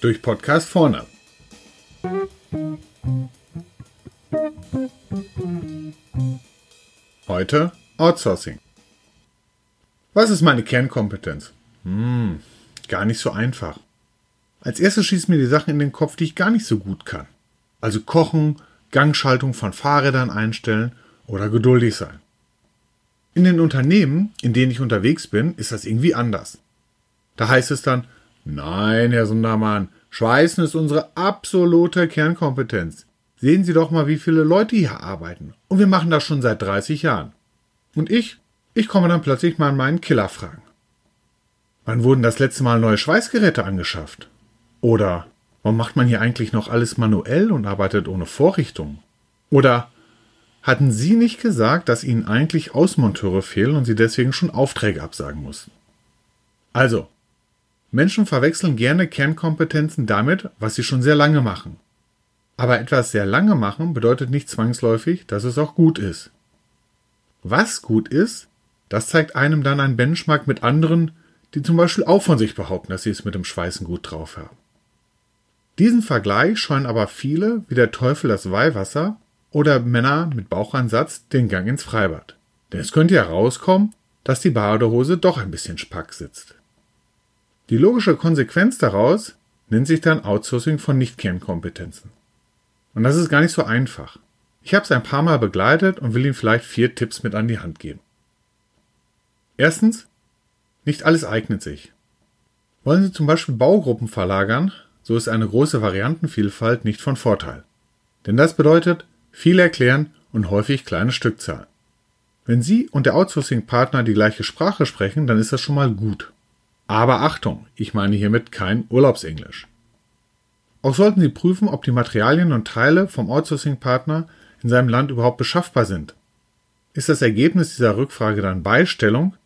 Durch Podcast vorne. Heute Outsourcing. Was ist meine Kernkompetenz? Hm, gar nicht so einfach. Als erstes schießen mir die Sachen in den Kopf, die ich gar nicht so gut kann. Also kochen, Gangschaltung von Fahrrädern einstellen oder geduldig sein. In den Unternehmen, in denen ich unterwegs bin, ist das irgendwie anders. Da heißt es dann, nein, Herr Sundermann, Schweißen ist unsere absolute Kernkompetenz. Sehen Sie doch mal, wie viele Leute hier arbeiten. Und wir machen das schon seit 30 Jahren. Und ich, ich komme dann plötzlich mal an meinen Killer fragen. Wann wurden das letzte Mal neue Schweißgeräte angeschafft? Oder warum macht man hier eigentlich noch alles manuell und arbeitet ohne Vorrichtung? Oder hatten Sie nicht gesagt, dass Ihnen eigentlich Außenmonteure fehlen und Sie deswegen schon Aufträge absagen mussten? Also, Menschen verwechseln gerne Kernkompetenzen damit, was sie schon sehr lange machen. Aber etwas sehr lange machen bedeutet nicht zwangsläufig, dass es auch gut ist. Was gut ist, das zeigt einem dann ein Benchmark mit anderen, die zum Beispiel auch von sich behaupten, dass sie es mit dem Schweißen gut drauf haben. Diesen Vergleich scheuen aber viele wie der Teufel das Weihwasser oder Männer mit Bauchansatz den Gang ins Freibad. Denn es könnte ja rauskommen, dass die Badehose doch ein bisschen spack sitzt. Die logische Konsequenz daraus nennt sich dann Outsourcing von Nicht-Kernkompetenzen. Und das ist gar nicht so einfach. Ich habe es ein paar Mal begleitet und will Ihnen vielleicht vier Tipps mit an die Hand geben. Erstens, nicht alles eignet sich. Wollen Sie zum Beispiel Baugruppen verlagern, so ist eine große Variantenvielfalt nicht von Vorteil. Denn das bedeutet viel erklären und häufig kleine Stückzahlen. Wenn Sie und der Outsourcing-Partner die gleiche Sprache sprechen, dann ist das schon mal gut. Aber Achtung, ich meine hiermit kein Urlaubsenglisch. Auch sollten Sie prüfen, ob die Materialien und Teile vom Outsourcing-Partner in seinem Land überhaupt beschaffbar sind. Ist das Ergebnis dieser Rückfrage dann Beistellung,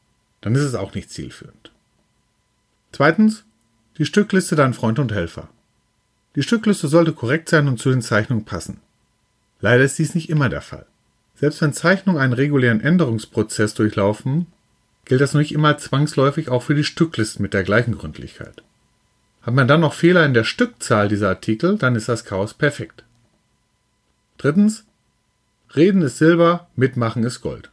dann ist es auch nicht zielführend. Zweitens, die Stückliste dein Freund und Helfer. Die Stückliste sollte korrekt sein und zu den Zeichnungen passen. Leider ist dies nicht immer der Fall. Selbst wenn Zeichnungen einen regulären Änderungsprozess durchlaufen, gilt das nicht immer zwangsläufig auch für die Stücklisten mit der gleichen Gründlichkeit. Hat man dann noch Fehler in der Stückzahl dieser Artikel, dann ist das Chaos perfekt. Drittens, Reden ist Silber, Mitmachen ist Gold.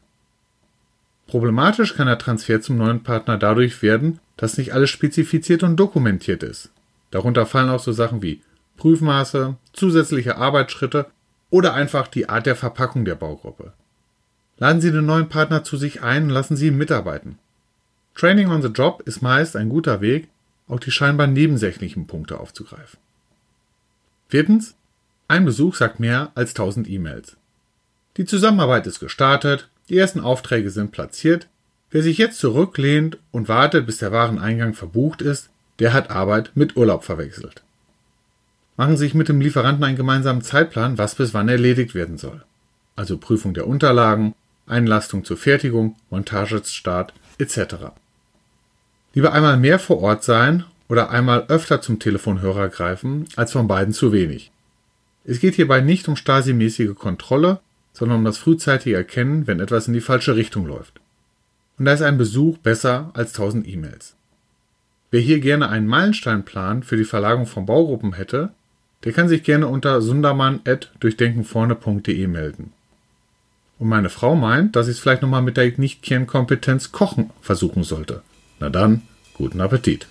Problematisch kann der Transfer zum neuen Partner dadurch werden, dass nicht alles spezifiziert und dokumentiert ist. Darunter fallen auch so Sachen wie Prüfmaße, zusätzliche Arbeitsschritte oder einfach die Art der Verpackung der Baugruppe. Laden Sie den neuen Partner zu sich ein und lassen Sie ihn mitarbeiten. Training on the Job ist meist ein guter Weg, auch die scheinbar nebensächlichen Punkte aufzugreifen. Viertens. Ein Besuch sagt mehr als 1000 E-Mails. Die Zusammenarbeit ist gestartet, die ersten Aufträge sind platziert. Wer sich jetzt zurücklehnt und wartet, bis der Wareneingang verbucht ist, der hat Arbeit mit Urlaub verwechselt. Machen Sie sich mit dem Lieferanten einen gemeinsamen Zeitplan, was bis wann erledigt werden soll. Also Prüfung der Unterlagen, Einlastung zur Fertigung, Montagestart etc. Lieber einmal mehr vor Ort sein oder einmal öfter zum Telefonhörer greifen, als von beiden zu wenig. Es geht hierbei nicht um Stasi-mäßige Kontrolle, sondern um das frühzeitige Erkennen, wenn etwas in die falsche Richtung läuft. Und da ist ein Besuch besser als tausend E-Mails. Wer hier gerne einen Meilensteinplan für die Verlagerung von Baugruppen hätte, der kann sich gerne unter sundermann.durchdenkenvorne.de melden. Und meine Frau meint, dass ich es vielleicht nochmal mit der Nicht-Kernkompetenz Kochen versuchen sollte. Na dann, guten Appetit.